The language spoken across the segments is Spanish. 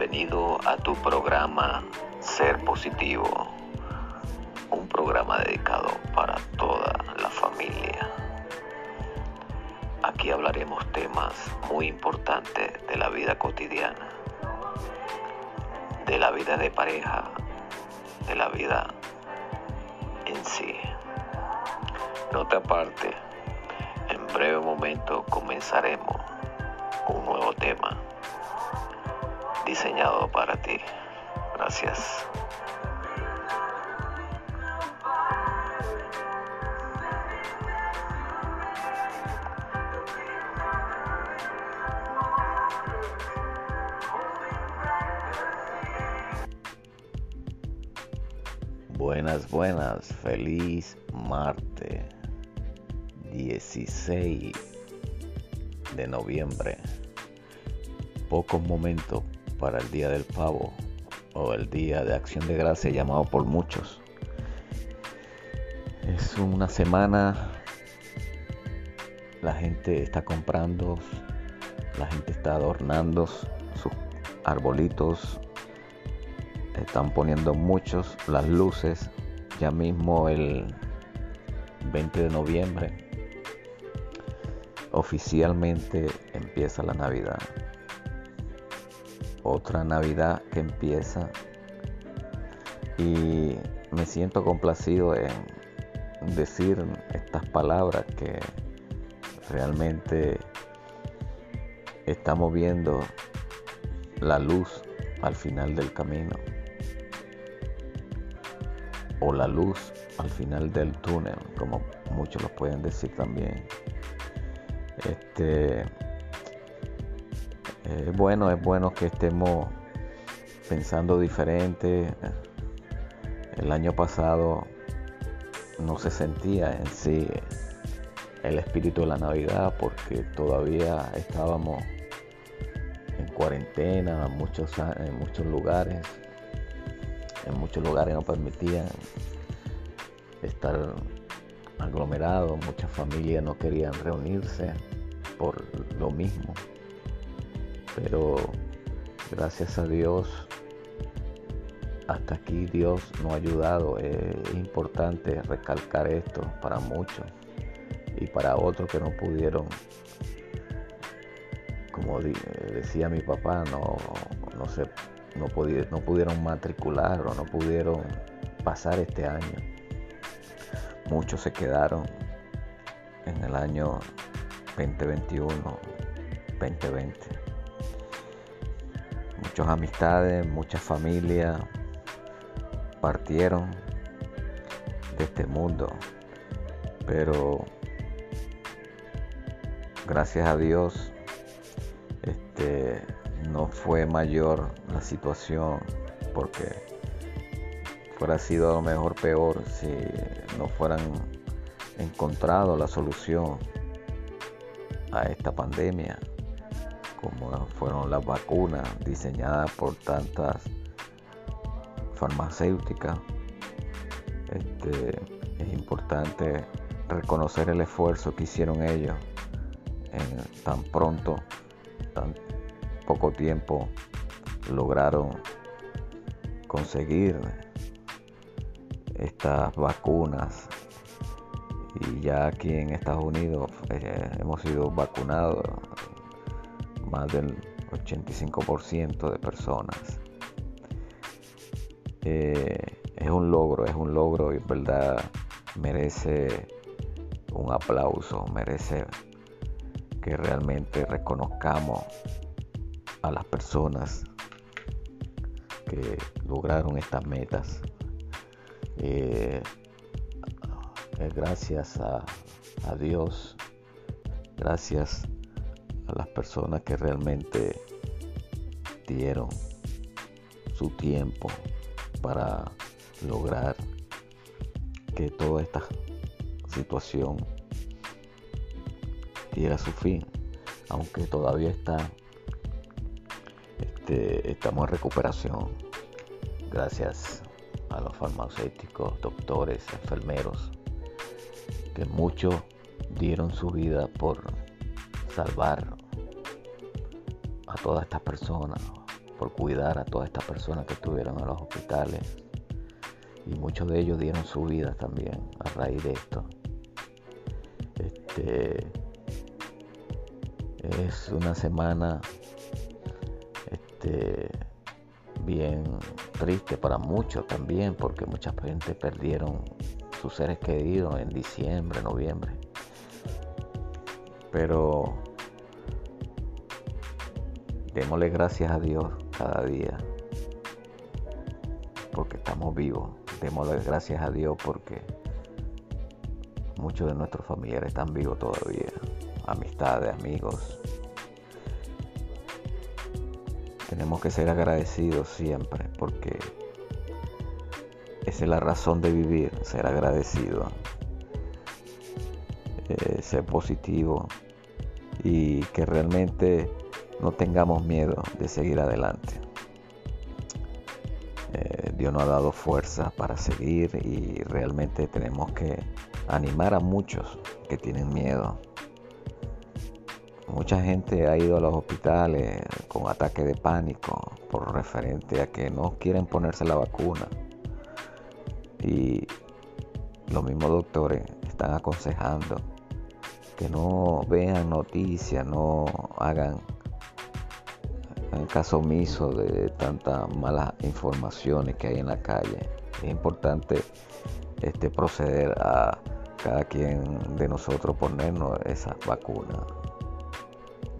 Bienvenido a tu programa Ser Positivo, un programa dedicado para toda la familia. Aquí hablaremos temas muy importantes de la vida cotidiana, de la vida de pareja, de la vida en sí. No te aparte, en breve momento comenzaremos un nuevo tema diseñado para ti. Gracias. Buenas, buenas, feliz martes 16 de noviembre. Pocos momentos para el Día del Pavo o el Día de Acción de Gracia llamado por muchos. Es una semana, la gente está comprando, la gente está adornando sus arbolitos, están poniendo muchos las luces, ya mismo el 20 de noviembre oficialmente empieza la Navidad otra Navidad que empieza y me siento complacido en decir estas palabras que realmente estamos viendo la luz al final del camino o la luz al final del túnel, como muchos lo pueden decir también. Este es bueno, es bueno que estemos pensando diferente. El año pasado no se sentía en sí el espíritu de la Navidad porque todavía estábamos en cuarentena muchos, en muchos lugares. En muchos lugares no permitían estar aglomerados, muchas familias no querían reunirse por lo mismo pero gracias a Dios hasta aquí Dios nos ha ayudado. Es importante recalcar esto para muchos y para otros que no pudieron, como decía mi papá, no, no, no, no pudieron matricular o no pudieron pasar este año. Muchos se quedaron en el año 2021, 2020 muchas amistades, muchas familias partieron de este mundo. Pero gracias a Dios este, no fue mayor la situación porque fuera sido a lo mejor peor si no fueran encontrado la solución a esta pandemia como fueron las vacunas diseñadas por tantas farmacéuticas. Este, es importante reconocer el esfuerzo que hicieron ellos en tan pronto, tan poco tiempo, lograron conseguir estas vacunas y ya aquí en Estados Unidos eh, hemos sido vacunados más del 85% de personas. Eh, es un logro, es un logro y verdad merece un aplauso, merece que realmente reconozcamos a las personas que lograron estas metas. Eh, gracias a, a Dios, gracias a las personas que realmente dieron su tiempo para lograr que toda esta situación diera su fin, aunque todavía está este, estamos en recuperación gracias a los farmacéuticos, doctores, enfermeros, que muchos dieron su vida por salvar a todas estas personas, por cuidar a todas estas personas que estuvieron en los hospitales. Y muchos de ellos dieron su vida también a raíz de esto. Este, es una semana este, bien triste para muchos también, porque mucha gente perdieron sus seres queridos en diciembre, noviembre. Pero démosle gracias a Dios cada día, porque estamos vivos. Démosle gracias a Dios porque muchos de nuestros familiares están vivos todavía. Amistades, amigos. Tenemos que ser agradecidos siempre porque esa es la razón de vivir, ser agradecido, eh, ser positivo y que realmente no tengamos miedo de seguir adelante. Eh, Dios nos ha dado fuerza para seguir y realmente tenemos que animar a muchos que tienen miedo. Mucha gente ha ido a los hospitales con ataque de pánico por referente a que no quieren ponerse la vacuna. Y los mismos doctores están aconsejando que no vean noticias, no hagan caso omiso de tantas malas informaciones que hay en la calle. Es importante este, proceder a cada quien de nosotros ponernos esa vacuna.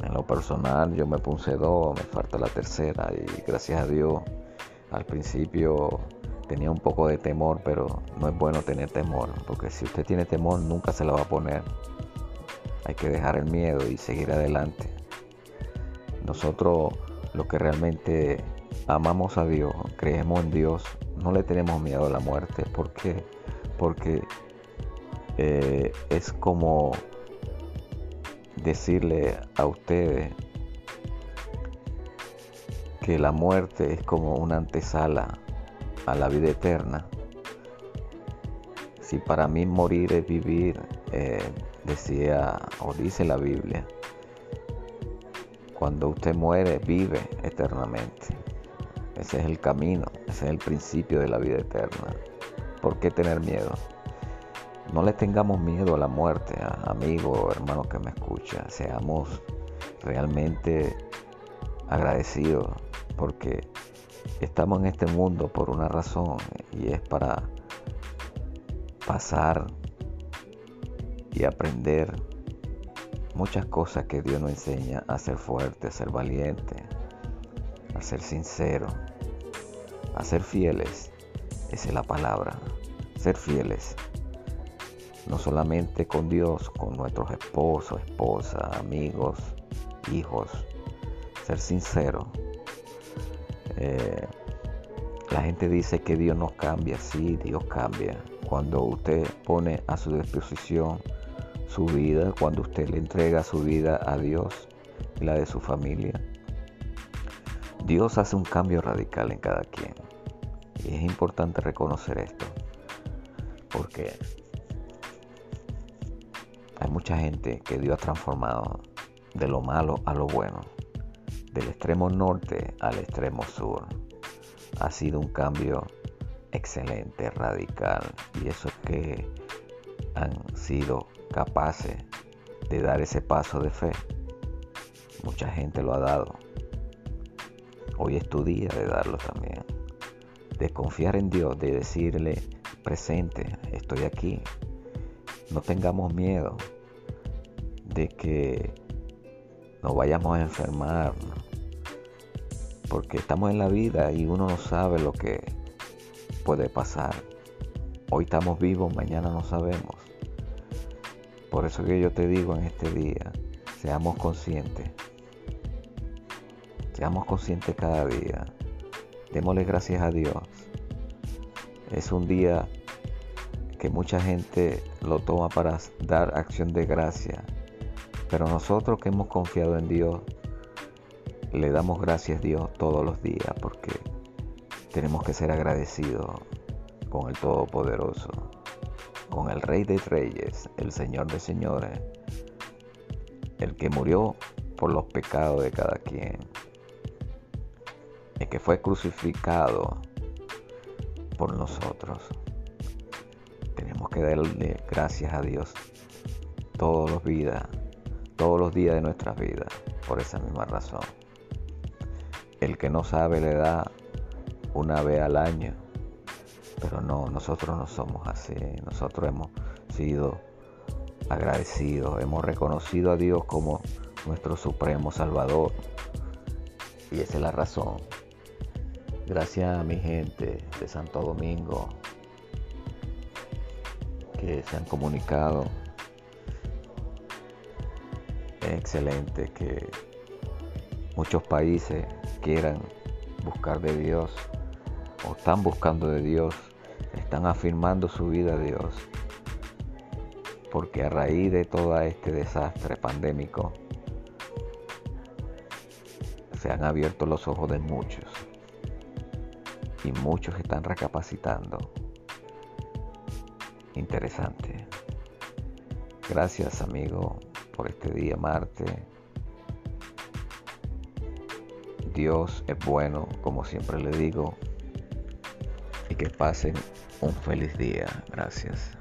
En lo personal yo me puse dos, me falta la tercera y gracias a Dios al principio tenía un poco de temor, pero no es bueno tener temor, porque si usted tiene temor nunca se la va a poner. Hay que dejar el miedo y seguir adelante. Nosotros los que realmente amamos a Dios, creemos en Dios, no le tenemos miedo a la muerte. ¿Por qué? Porque eh, es como decirle a ustedes que la muerte es como una antesala a la vida eterna. Si para mí morir es vivir, eh, decía o dice la Biblia, cuando usted muere vive eternamente. Ese es el camino, ese es el principio de la vida eterna. ¿Por qué tener miedo? No le tengamos miedo a la muerte, amigo o hermano que me escucha. Seamos realmente agradecidos porque estamos en este mundo por una razón y es para pasar y aprender muchas cosas que Dios nos enseña a ser fuerte, a ser valiente, a ser sincero, a ser fieles. Esa es la palabra, ser fieles. No solamente con Dios, con nuestros esposos, esposas, amigos, hijos. Ser sincero eh, la gente dice que Dios no cambia, sí, Dios cambia. Cuando usted pone a su disposición su vida, cuando usted le entrega su vida a Dios y la de su familia, Dios hace un cambio radical en cada quien. Y es importante reconocer esto, porque hay mucha gente que Dios ha transformado de lo malo a lo bueno del extremo norte al extremo sur. Ha sido un cambio excelente, radical, y eso es que han sido capaces de dar ese paso de fe. Mucha gente lo ha dado. Hoy es tu día de darlo también. De confiar en Dios, de decirle presente, estoy aquí. No tengamos miedo de que nos vayamos a enfermar, porque estamos en la vida y uno no sabe lo que puede pasar. Hoy estamos vivos, mañana no sabemos. Por eso que yo te digo en este día, seamos conscientes. Seamos conscientes cada día. Démosle gracias a Dios. Es un día que mucha gente lo toma para dar acción de gracia. Pero nosotros que hemos confiado en Dios, le damos gracias a Dios todos los días porque tenemos que ser agradecidos con el Todopoderoso, con el Rey de Reyes, el Señor de Señores, el que murió por los pecados de cada quien. el que fue crucificado por nosotros. Tenemos que darle gracias a Dios todos los días, todos los días de nuestras vidas, por esa misma razón. El que no sabe le da una vez al año, pero no, nosotros no somos así. Nosotros hemos sido agradecidos, hemos reconocido a Dios como nuestro supremo Salvador. Y esa es la razón. Gracias a mi gente de Santo Domingo que se han comunicado. Es excelente que muchos países quieran buscar de Dios o están buscando de Dios, están afirmando su vida a Dios. Porque a raíz de todo este desastre pandémico, se han abierto los ojos de muchos y muchos están recapacitando. Interesante. Gracias amigo por este día martes. Dios es bueno, como siempre le digo, que pasen un feliz día. Gracias.